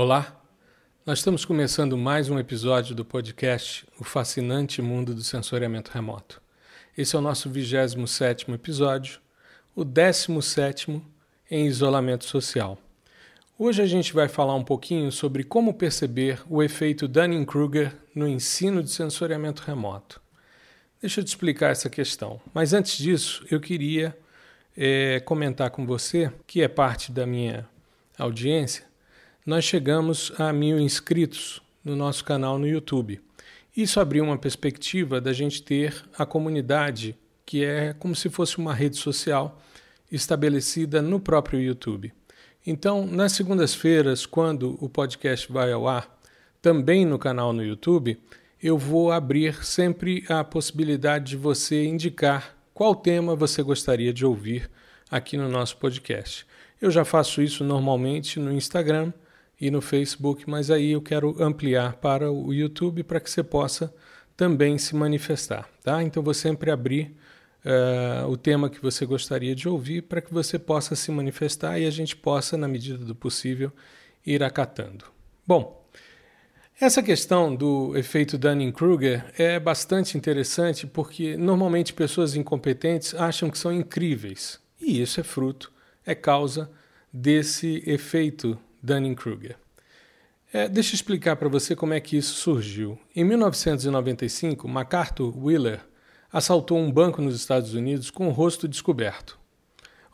Olá, nós estamos começando mais um episódio do podcast O Fascinante Mundo do Sensoriamento Remoto. Esse é o nosso 27 episódio, o 17 em isolamento social. Hoje a gente vai falar um pouquinho sobre como perceber o efeito Dunning-Kruger no ensino de sensoriamento remoto. Deixa eu te explicar essa questão, mas antes disso eu queria é, comentar com você, que é parte da minha audiência, nós chegamos a mil inscritos no nosso canal no YouTube. Isso abriu uma perspectiva da gente ter a comunidade, que é como se fosse uma rede social estabelecida no próprio YouTube. Então, nas segundas-feiras, quando o podcast vai ao ar, também no canal no YouTube, eu vou abrir sempre a possibilidade de você indicar qual tema você gostaria de ouvir aqui no nosso podcast. Eu já faço isso normalmente no Instagram e no Facebook, mas aí eu quero ampliar para o YouTube para que você possa também se manifestar, tá? Então vou sempre abrir uh, o tema que você gostaria de ouvir para que você possa se manifestar e a gente possa, na medida do possível, ir acatando. Bom, essa questão do efeito Dunning-Kruger é bastante interessante porque normalmente pessoas incompetentes acham que são incríveis e isso é fruto, é causa desse efeito Dunning-Kruger. É, deixa eu explicar para você como é que isso surgiu. Em 1995, MacArthur Wheeler assaltou um banco nos Estados Unidos com o rosto descoberto.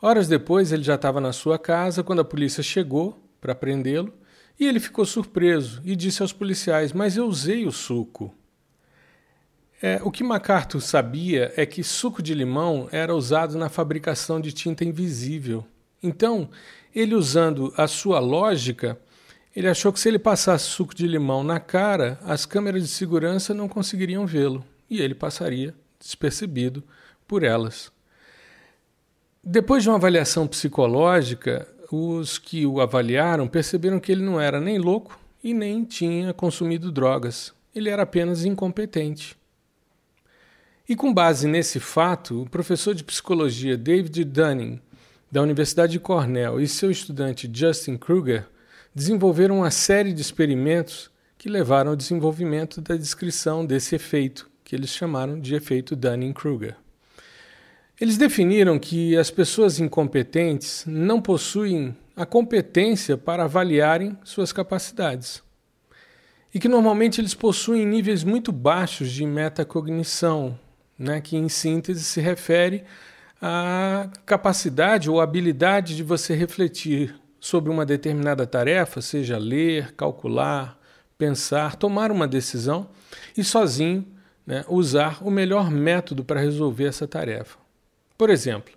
Horas depois, ele já estava na sua casa quando a polícia chegou para prendê-lo e ele ficou surpreso e disse aos policiais: Mas eu usei o suco. É, o que MacArthur sabia é que suco de limão era usado na fabricação de tinta invisível. Então, ele usando a sua lógica, ele achou que se ele passasse suco de limão na cara, as câmeras de segurança não conseguiriam vê-lo e ele passaria despercebido por elas. Depois de uma avaliação psicológica, os que o avaliaram perceberam que ele não era nem louco e nem tinha consumido drogas. Ele era apenas incompetente. E com base nesse fato, o professor de psicologia David Dunning da Universidade de Cornell e seu estudante Justin Kruger desenvolveram uma série de experimentos que levaram ao desenvolvimento da descrição desse efeito, que eles chamaram de efeito Dunning-Kruger. Eles definiram que as pessoas incompetentes não possuem a competência para avaliarem suas capacidades. E que normalmente eles possuem níveis muito baixos de metacognição, né, que em síntese se refere a capacidade ou habilidade de você refletir sobre uma determinada tarefa, seja ler, calcular, pensar, tomar uma decisão e sozinho né, usar o melhor método para resolver essa tarefa. Por exemplo,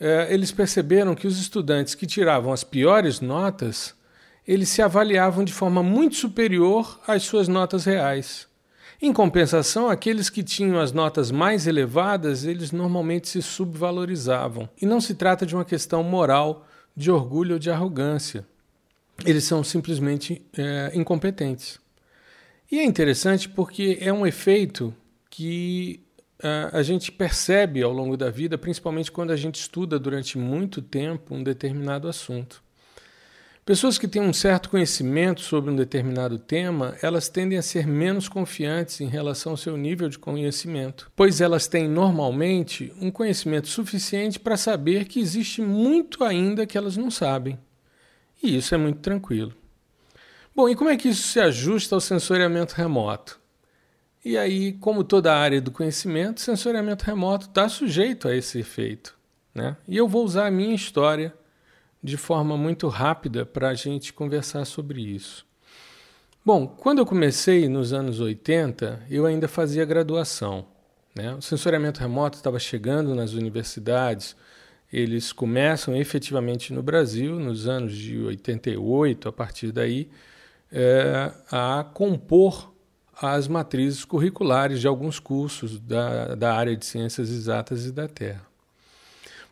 é, eles perceberam que os estudantes que tiravam as piores notas, eles se avaliavam de forma muito superior às suas notas reais. Em compensação, aqueles que tinham as notas mais elevadas, eles normalmente se subvalorizavam. E não se trata de uma questão moral, de orgulho ou de arrogância. Eles são simplesmente é, incompetentes. E é interessante porque é um efeito que é, a gente percebe ao longo da vida, principalmente quando a gente estuda durante muito tempo um determinado assunto. Pessoas que têm um certo conhecimento sobre um determinado tema, elas tendem a ser menos confiantes em relação ao seu nível de conhecimento, pois elas têm normalmente um conhecimento suficiente para saber que existe muito ainda que elas não sabem. E isso é muito tranquilo. Bom, e como é que isso se ajusta ao sensoriamento remoto? E aí, como toda área do conhecimento, sensoriamento remoto está sujeito a esse efeito. Né? E eu vou usar a minha história de forma muito rápida para a gente conversar sobre isso. Bom, quando eu comecei nos anos 80, eu ainda fazia graduação. Né? O sensoriamento remoto estava chegando nas universidades, eles começam efetivamente no Brasil, nos anos de 88, a partir daí, é, a compor as matrizes curriculares de alguns cursos da, da área de ciências exatas e da Terra.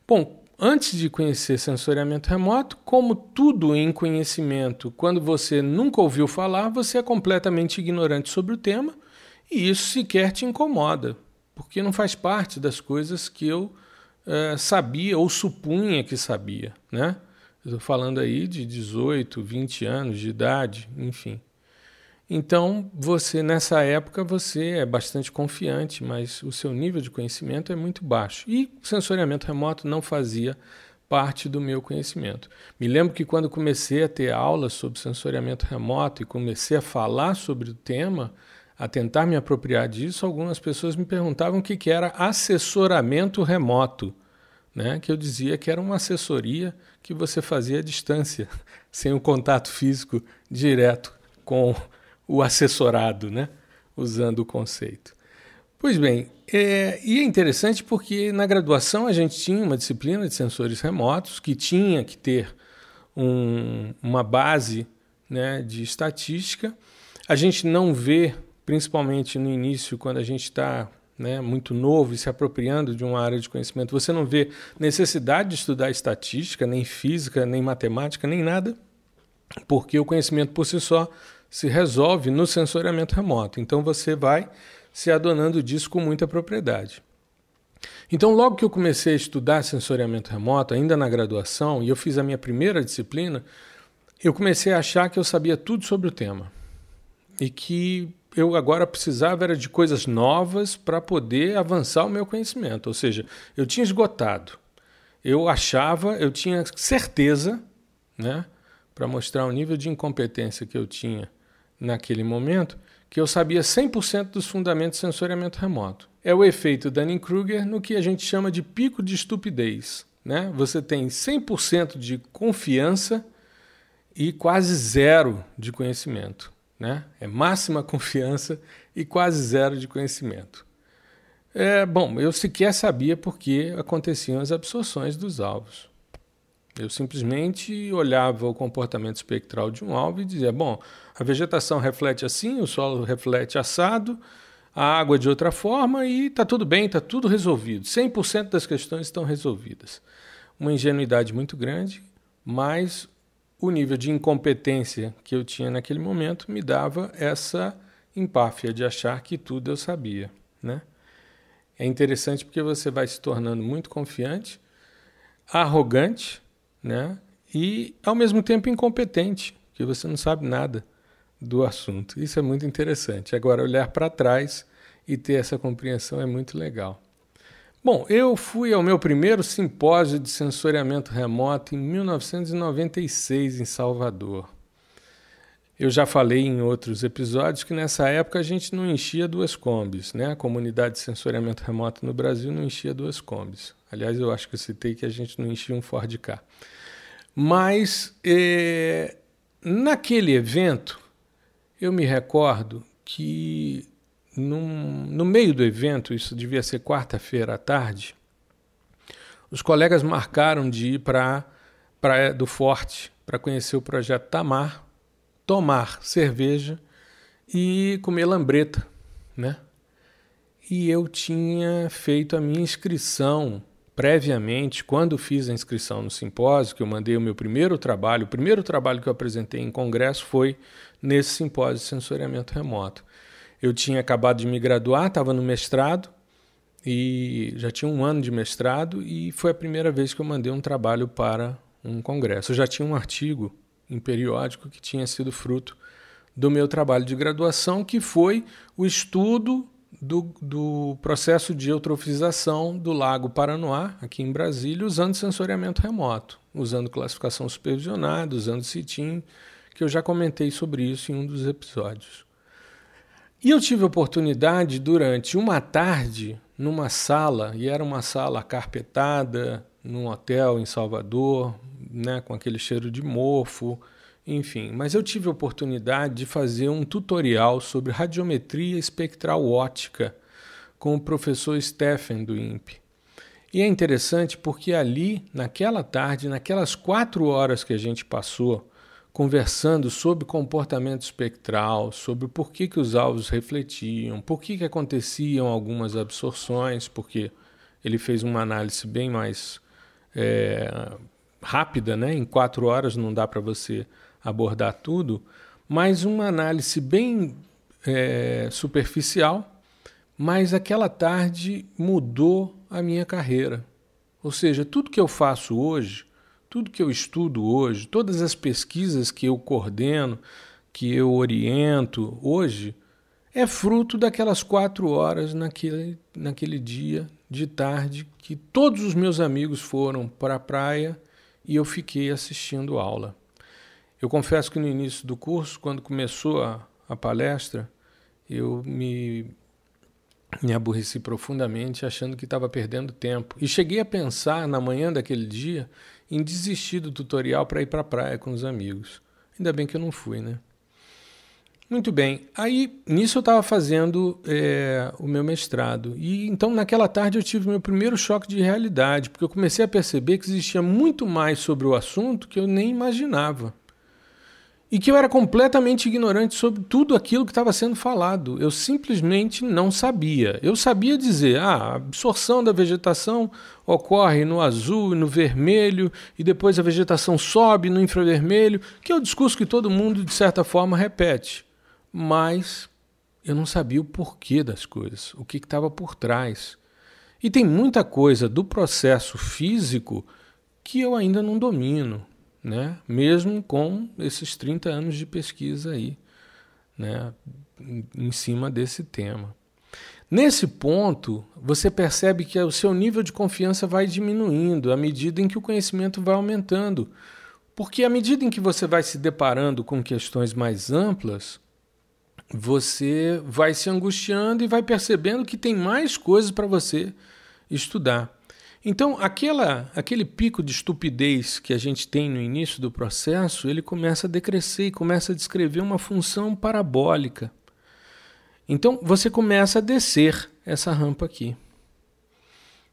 Bom, antes de conhecer sensoriamento remoto, como tudo em conhecimento, quando você nunca ouviu falar, você é completamente ignorante sobre o tema e isso sequer te incomoda, porque não faz parte das coisas que eu uh, sabia ou supunha que sabia. Né? Estou falando aí de 18, 20 anos de idade, enfim. Então, você nessa época você é bastante confiante, mas o seu nível de conhecimento é muito baixo. E sensoriamento remoto não fazia parte do meu conhecimento. Me lembro que quando comecei a ter aulas sobre sensoriamento remoto e comecei a falar sobre o tema, a tentar me apropriar disso, algumas pessoas me perguntavam o que era assessoramento remoto, né? que eu dizia que era uma assessoria que você fazia à distância, sem o contato físico direto com o assessorado, né? usando o conceito. Pois bem, é, e é interessante porque na graduação a gente tinha uma disciplina de sensores remotos que tinha que ter um, uma base né, de estatística. A gente não vê, principalmente no início, quando a gente está né, muito novo e se apropriando de uma área de conhecimento, você não vê necessidade de estudar estatística, nem física, nem matemática, nem nada, porque o conhecimento por si só se resolve no sensoriamento remoto. Então você vai se adonando disso com muita propriedade. Então, logo que eu comecei a estudar sensoriamento remoto, ainda na graduação, e eu fiz a minha primeira disciplina, eu comecei a achar que eu sabia tudo sobre o tema. E que eu agora precisava era de coisas novas para poder avançar o meu conhecimento. Ou seja, eu tinha esgotado. Eu achava, eu tinha certeza, né, para mostrar o nível de incompetência que eu tinha naquele momento, que eu sabia 100% dos fundamentos de sensoriamento remoto. É o efeito Dunning-Kruger no que a gente chama de pico de estupidez. Né? Você tem 100% de confiança e quase zero de conhecimento. Né? É máxima confiança e quase zero de conhecimento. É, bom, eu sequer sabia por que aconteciam as absorções dos alvos. Eu simplesmente olhava o comportamento espectral de um alvo e dizia: bom, a vegetação reflete assim, o solo reflete assado, a água de outra forma e está tudo bem, está tudo resolvido. 100% das questões estão resolvidas. Uma ingenuidade muito grande, mas o nível de incompetência que eu tinha naquele momento me dava essa empáfia de achar que tudo eu sabia. Né? É interessante porque você vai se tornando muito confiante, arrogante né? e ao mesmo tempo incompetente, que você não sabe nada do assunto. Isso é muito interessante. Agora, olhar para trás e ter essa compreensão é muito legal. Bom, eu fui ao meu primeiro simpósio de sensoriamento remoto em 1996 em Salvador. Eu já falei em outros episódios que nessa época a gente não enchia duas combis, né? A comunidade de sensoriamento remoto no Brasil não enchia duas combis. Aliás, eu acho que eu citei que a gente não enchia um Ford K. Mas eh, naquele evento eu me recordo que num, no meio do evento, isso devia ser quarta-feira à tarde, os colegas marcaram de ir para Praia do Forte para conhecer o projeto Tamar, tomar cerveja e comer lambreta, né? E eu tinha feito a minha inscrição previamente, quando fiz a inscrição no simpósio, que eu mandei o meu primeiro trabalho, o primeiro trabalho que eu apresentei em congresso foi nesse simpósio de sensoriamento remoto. Eu tinha acabado de me graduar, estava no mestrado e já tinha um ano de mestrado e foi a primeira vez que eu mandei um trabalho para um congresso. Eu já tinha um artigo em periódico que tinha sido fruto do meu trabalho de graduação, que foi o estudo do, do processo de eutrofização do Lago Paranoá, aqui em Brasília, usando sensoriamento remoto, usando classificação supervisionada, usando CITIM, que eu já comentei sobre isso em um dos episódios. E eu tive a oportunidade durante uma tarde numa sala, e era uma sala carpetada, num hotel em Salvador, né, com aquele cheiro de mofo, enfim. Mas eu tive a oportunidade de fazer um tutorial sobre radiometria espectral ótica com o professor Stephen do INPE. E é interessante porque ali, naquela tarde, naquelas quatro horas que a gente passou, conversando sobre comportamento espectral, sobre por que, que os alvos refletiam, por que, que aconteciam algumas absorções, porque ele fez uma análise bem mais é, rápida, né? em quatro horas não dá para você abordar tudo, mas uma análise bem é, superficial, mas aquela tarde mudou a minha carreira. Ou seja, tudo que eu faço hoje tudo que eu estudo hoje, todas as pesquisas que eu coordeno, que eu oriento hoje, é fruto daquelas quatro horas naquele, naquele dia de tarde que todos os meus amigos foram para a praia e eu fiquei assistindo aula. Eu confesso que no início do curso, quando começou a, a palestra, eu me, me aborreci profundamente, achando que estava perdendo tempo. E cheguei a pensar, na manhã daquele dia, em desistir do tutorial para ir para a praia com os amigos. Ainda bem que eu não fui, né? Muito bem. Aí, nisso eu estava fazendo é, o meu mestrado. E então, naquela tarde, eu tive meu primeiro choque de realidade, porque eu comecei a perceber que existia muito mais sobre o assunto que eu nem imaginava. E que eu era completamente ignorante sobre tudo aquilo que estava sendo falado. Eu simplesmente não sabia. Eu sabia dizer, ah, a absorção da vegetação ocorre no azul e no vermelho, e depois a vegetação sobe no infravermelho, que é o discurso que todo mundo, de certa forma, repete mas eu não sabia o porquê das coisas, o que estava por trás. E tem muita coisa do processo físico que eu ainda não domino, né? mesmo com esses 30 anos de pesquisa aí, né? em cima desse tema. Nesse ponto, você percebe que o seu nível de confiança vai diminuindo à medida em que o conhecimento vai aumentando. Porque à medida em que você vai se deparando com questões mais amplas, você vai se angustiando e vai percebendo que tem mais coisas para você estudar. Então, aquela, aquele pico de estupidez que a gente tem no início do processo, ele começa a decrescer e começa a descrever uma função parabólica. Então, você começa a descer essa rampa aqui.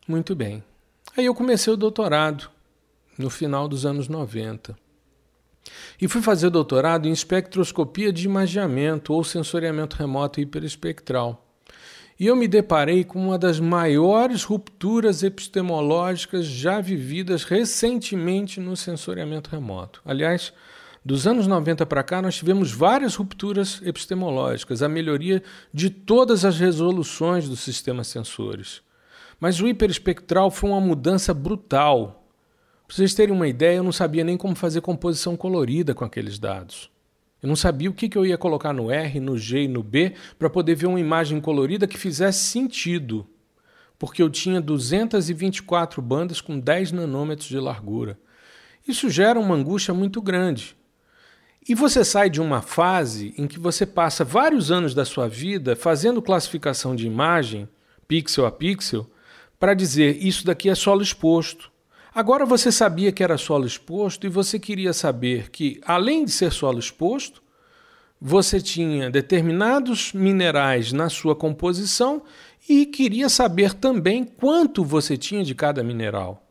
Muito bem. Aí eu comecei o doutorado no final dos anos 90. E fui fazer doutorado em espectroscopia de imagiamento ou sensoriamento remoto hiperespectral. E eu me deparei com uma das maiores rupturas epistemológicas já vividas recentemente no sensoriamento remoto. Aliás, dos anos 90 para cá, nós tivemos várias rupturas epistemológicas, a melhoria de todas as resoluções dos sistemas sensores. Mas o hiperespectral foi uma mudança brutal para vocês terem uma ideia, eu não sabia nem como fazer composição colorida com aqueles dados. Eu não sabia o que, eu ia colocar no R, no G e no B para poder ver uma imagem colorida que fizesse sentido, porque eu tinha 224 bandas com 10 nanômetros de largura. Isso gera uma angústia muito grande. E você sai de uma fase em que você passa vários anos da sua vida fazendo classificação de imagem, pixel a pixel, para dizer isso daqui é solo exposto. Agora você sabia que era solo exposto e você queria saber que, além de ser solo exposto, você tinha determinados minerais na sua composição e queria saber também quanto você tinha de cada mineral.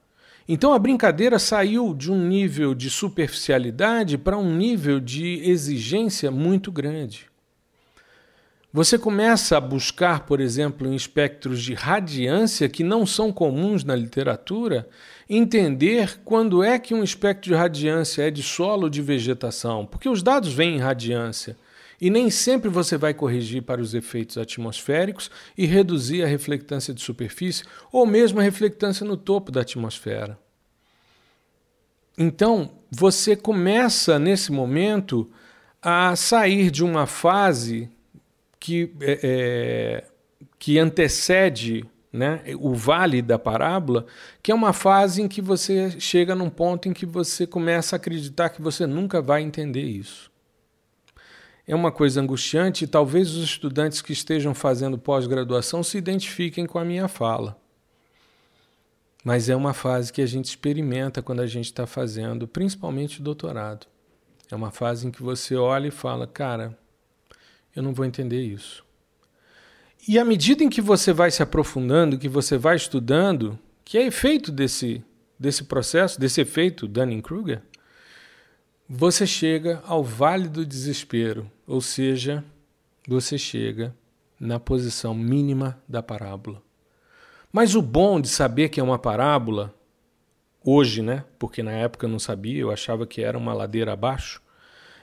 Então a brincadeira saiu de um nível de superficialidade para um nível de exigência muito grande. Você começa a buscar, por exemplo, em espectros de radiância que não são comuns na literatura, entender quando é que um espectro de radiância é de solo ou de vegetação, porque os dados vêm em radiância. E nem sempre você vai corrigir para os efeitos atmosféricos e reduzir a reflectância de superfície ou mesmo a reflectância no topo da atmosfera. Então, você começa nesse momento a sair de uma fase que, é, é, que antecede né, o vale da parábola, que é uma fase em que você chega num ponto em que você começa a acreditar que você nunca vai entender isso. É uma coisa angustiante e talvez os estudantes que estejam fazendo pós-graduação se identifiquem com a minha fala. Mas é uma fase que a gente experimenta quando a gente está fazendo, principalmente o doutorado. É uma fase em que você olha e fala, cara, eu não vou entender isso. E à medida em que você vai se aprofundando, que você vai estudando, que é efeito desse, desse processo, desse efeito Dunning-Kruger, você chega ao vale do desespero, ou seja, você chega na posição mínima da parábola. Mas o bom de saber que é uma parábola, hoje, né? Porque na época eu não sabia, eu achava que era uma ladeira abaixo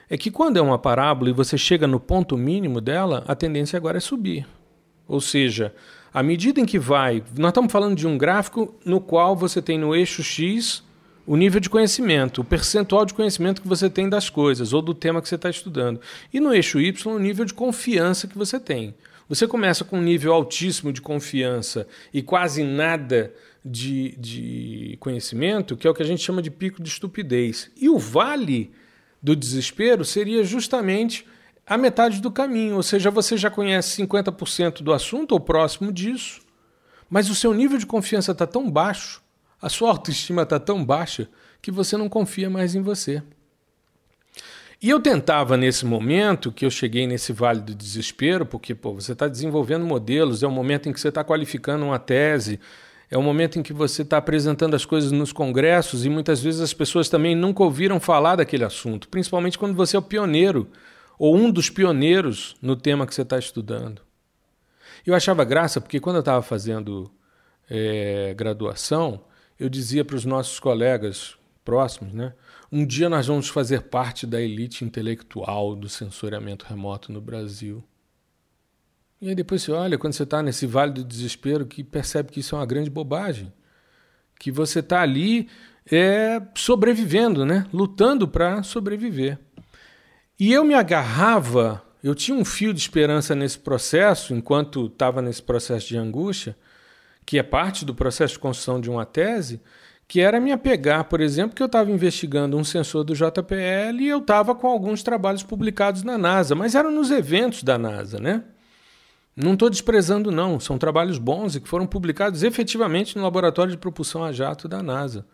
é que quando é uma parábola e você chega no ponto mínimo dela, a tendência agora é subir. Ou seja, à medida em que vai. Nós estamos falando de um gráfico no qual você tem no eixo X o nível de conhecimento, o percentual de conhecimento que você tem das coisas ou do tema que você está estudando. E no eixo Y, o nível de confiança que você tem. Você começa com um nível altíssimo de confiança e quase nada de, de conhecimento, que é o que a gente chama de pico de estupidez. E o vale do desespero seria justamente a metade do caminho, ou seja, você já conhece 50% do assunto ou próximo disso, mas o seu nível de confiança está tão baixo, a sua autoestima está tão baixa, que você não confia mais em você. E eu tentava nesse momento, que eu cheguei nesse vale do desespero, porque pô, você está desenvolvendo modelos, é o momento em que você está qualificando uma tese, é o momento em que você está apresentando as coisas nos congressos e muitas vezes as pessoas também nunca ouviram falar daquele assunto, principalmente quando você é o pioneiro ou um dos pioneiros no tema que você está estudando. Eu achava graça porque quando eu estava fazendo é, graduação, eu dizia para os nossos colegas próximos, né? Um dia nós vamos fazer parte da elite intelectual do sensoriamento remoto no Brasil. E aí depois você olha, quando você está nesse vale do desespero, que percebe que isso é uma grande bobagem. Que você está ali é, sobrevivendo, né? lutando para sobreviver. E eu me agarrava, eu tinha um fio de esperança nesse processo, enquanto estava nesse processo de angústia, que é parte do processo de construção de uma tese, que era me apegar, por exemplo, que eu estava investigando um sensor do JPL e eu estava com alguns trabalhos publicados na NASA, mas eram nos eventos da NASA, né? Não estou desprezando, não. São trabalhos bons e que foram publicados efetivamente no laboratório de propulsão a jato da NASA.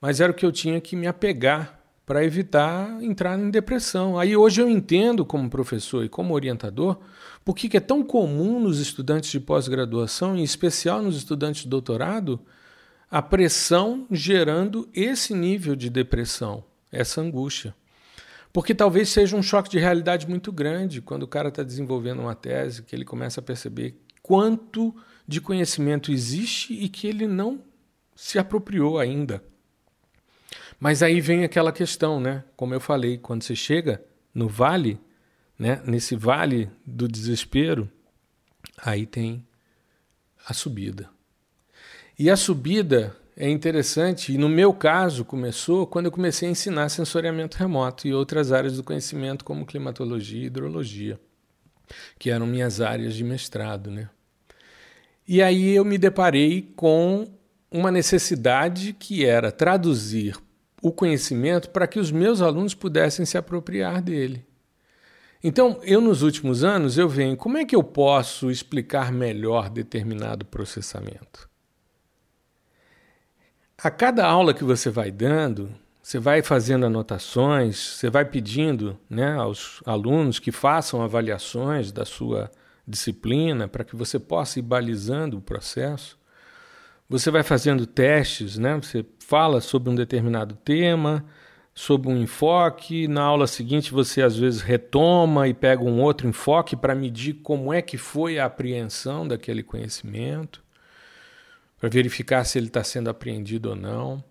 Mas era o que eu tinha que me apegar para evitar entrar em depressão. Aí hoje eu entendo, como professor e como orientador, por que é tão comum nos estudantes de pós-graduação, em especial nos estudantes de doutorado, a pressão gerando esse nível de depressão, essa angústia. Porque talvez seja um choque de realidade muito grande quando o cara está desenvolvendo uma tese, que ele começa a perceber quanto de conhecimento existe e que ele não se apropriou ainda. Mas aí vem aquela questão, né? Como eu falei, quando você chega no vale, né? Nesse vale do desespero, aí tem a subida. E a subida é interessante, e no meu caso começou quando eu comecei a ensinar sensoriamento remoto e outras áreas do conhecimento, como climatologia e hidrologia, que eram minhas áreas de mestrado. Né? E aí eu me deparei com uma necessidade que era traduzir o conhecimento para que os meus alunos pudessem se apropriar dele. Então, eu nos últimos anos eu venho, como é que eu posso explicar melhor determinado processamento? A cada aula que você vai dando, você vai fazendo anotações, você vai pedindo né, aos alunos que façam avaliações da sua disciplina para que você possa ir balizando o processo. Você vai fazendo testes, né? você fala sobre um determinado tema, sobre um enfoque. Na aula seguinte, você às vezes retoma e pega um outro enfoque para medir como é que foi a apreensão daquele conhecimento para verificar se ele está sendo apreendido ou não.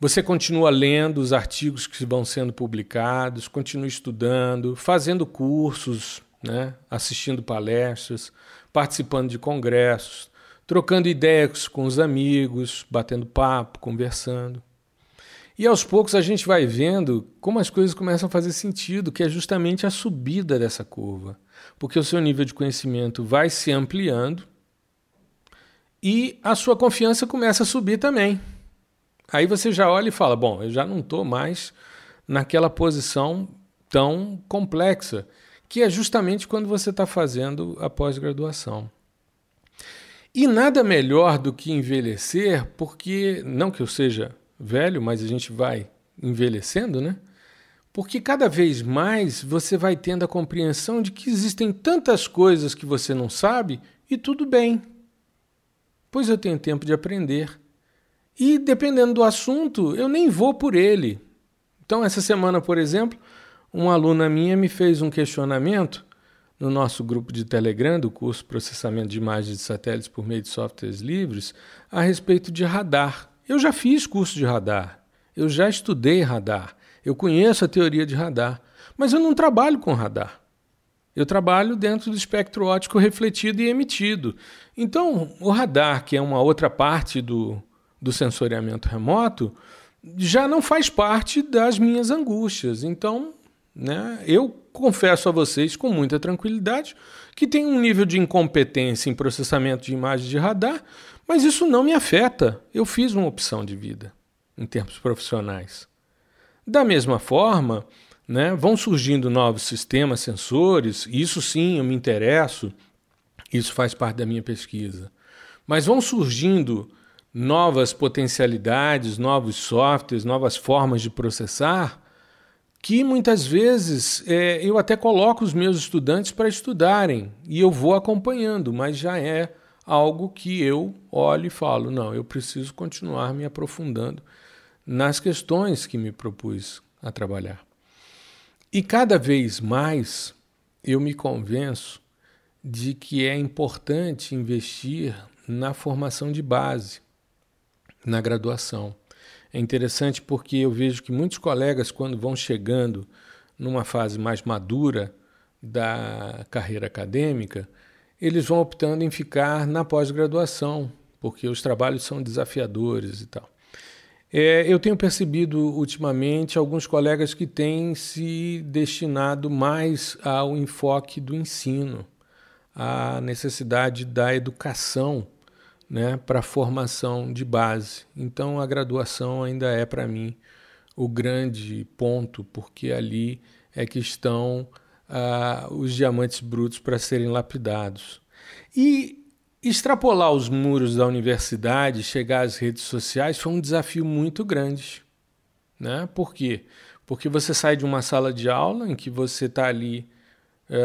Você continua lendo os artigos que vão sendo publicados, continua estudando, fazendo cursos, né? assistindo palestras, participando de congressos, trocando ideias com os amigos, batendo papo, conversando. E aos poucos a gente vai vendo como as coisas começam a fazer sentido, que é justamente a subida dessa curva. Porque o seu nível de conhecimento vai se ampliando e a sua confiança começa a subir também. Aí você já olha e fala: bom, eu já não estou mais naquela posição tão complexa, que é justamente quando você está fazendo a pós-graduação. E nada melhor do que envelhecer, porque, não que eu seja velho, mas a gente vai envelhecendo, né? Porque cada vez mais você vai tendo a compreensão de que existem tantas coisas que você não sabe e tudo bem pois eu tenho tempo de aprender. E dependendo do assunto, eu nem vou por ele. Então, essa semana, por exemplo, uma aluna minha me fez um questionamento no nosso grupo de Telegram do curso Processamento de Imagens de Satélites por meio de softwares livres a respeito de radar. Eu já fiz curso de radar, eu já estudei radar, eu conheço a teoria de radar, mas eu não trabalho com radar. Eu trabalho dentro do espectro óptico refletido e emitido. Então, o radar, que é uma outra parte do, do sensoriamento remoto, já não faz parte das minhas angústias. Então, né, eu confesso a vocês com muita tranquilidade que tem um nível de incompetência em processamento de imagens de radar, mas isso não me afeta. Eu fiz uma opção de vida em termos profissionais. Da mesma forma, né, vão surgindo novos sistemas sensores, isso sim eu me interesso, isso faz parte da minha pesquisa. Mas vão surgindo novas potencialidades, novos softwares, novas formas de processar, que muitas vezes é, eu até coloco os meus estudantes para estudarem e eu vou acompanhando, mas já é algo que eu olho e falo: não, eu preciso continuar me aprofundando nas questões que me propus a trabalhar. E cada vez mais eu me convenço de que é importante investir na formação de base na graduação. É interessante porque eu vejo que muitos colegas, quando vão chegando numa fase mais madura da carreira acadêmica, eles vão optando em ficar na pós-graduação, porque os trabalhos são desafiadores e tal. É, eu tenho percebido ultimamente alguns colegas que têm se destinado mais ao enfoque do ensino, à necessidade da educação né, para formação de base. Então a graduação ainda é para mim o grande ponto, porque ali é que estão ah, os diamantes brutos para serem lapidados. E extrapolar os muros da universidade, chegar às redes sociais, foi um desafio muito grande. Né? Por quê? Porque você sai de uma sala de aula em que você está ali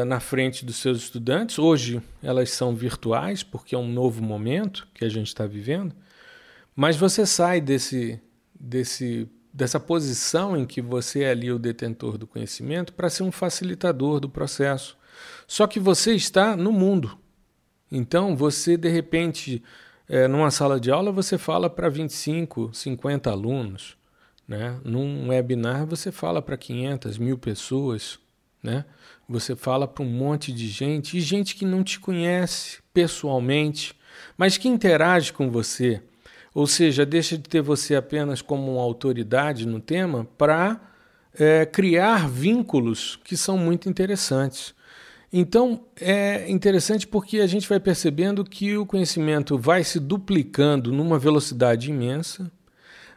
na frente dos seus estudantes. Hoje elas são virtuais, porque é um novo momento que a gente está vivendo, mas você sai desse, desse, dessa posição em que você é ali o detentor do conhecimento para ser um facilitador do processo. Só que você está no mundo. Então, você, de repente, é, numa sala de aula, você fala para 25, 50 alunos. Né? Num webinar, você fala para 500, mil pessoas. Né? Você fala para um monte de gente, e gente que não te conhece pessoalmente, mas que interage com você. Ou seja, deixa de ter você apenas como uma autoridade no tema para é, criar vínculos que são muito interessantes. Então, é interessante porque a gente vai percebendo que o conhecimento vai se duplicando numa velocidade imensa.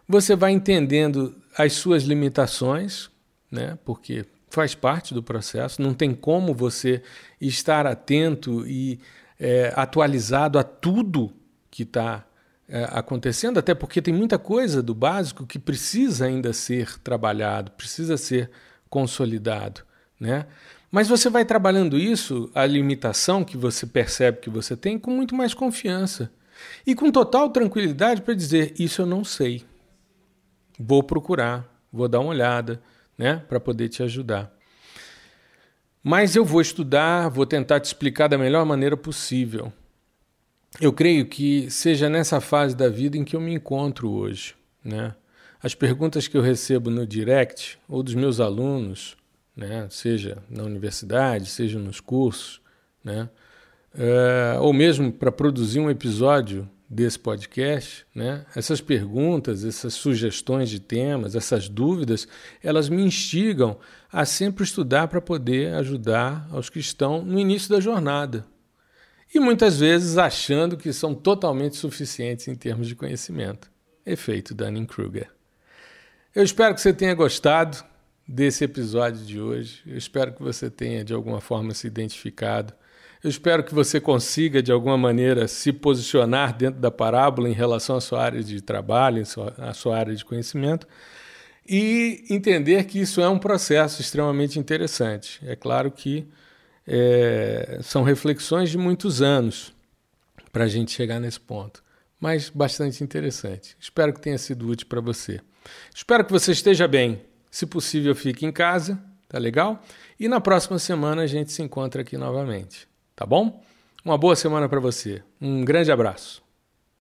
Você vai entendendo as suas limitações, né? Porque faz parte do processo, não tem como você estar atento e é, atualizado a tudo que está é, acontecendo, até porque tem muita coisa do básico que precisa ainda ser trabalhado, precisa ser consolidado. Né? Mas você vai trabalhando isso, a limitação que você percebe que você tem, com muito mais confiança e com total tranquilidade para dizer: Isso eu não sei. Vou procurar, vou dar uma olhada né, para poder te ajudar. Mas eu vou estudar, vou tentar te explicar da melhor maneira possível. Eu creio que seja nessa fase da vida em que eu me encontro hoje, né? As perguntas que eu recebo no direct ou dos meus alunos, né, seja na universidade, seja nos cursos, né, é, ou mesmo para produzir um episódio desse podcast, né? Essas perguntas, essas sugestões de temas, essas dúvidas, elas me instigam a sempre estudar para poder ajudar aos que estão no início da jornada. E muitas vezes achando que são totalmente suficientes em termos de conhecimento. Efeito Dunning-Kruger. Eu espero que você tenha gostado desse episódio de hoje. Eu espero que você tenha de alguma forma se identificado eu espero que você consiga, de alguma maneira, se posicionar dentro da parábola em relação à sua área de trabalho, à sua área de conhecimento, e entender que isso é um processo extremamente interessante. É claro que é, são reflexões de muitos anos para a gente chegar nesse ponto, mas bastante interessante. Espero que tenha sido útil para você. Espero que você esteja bem. Se possível, fique em casa, tá legal? E na próxima semana a gente se encontra aqui novamente. Tá bom? Uma boa semana para você. Um grande abraço.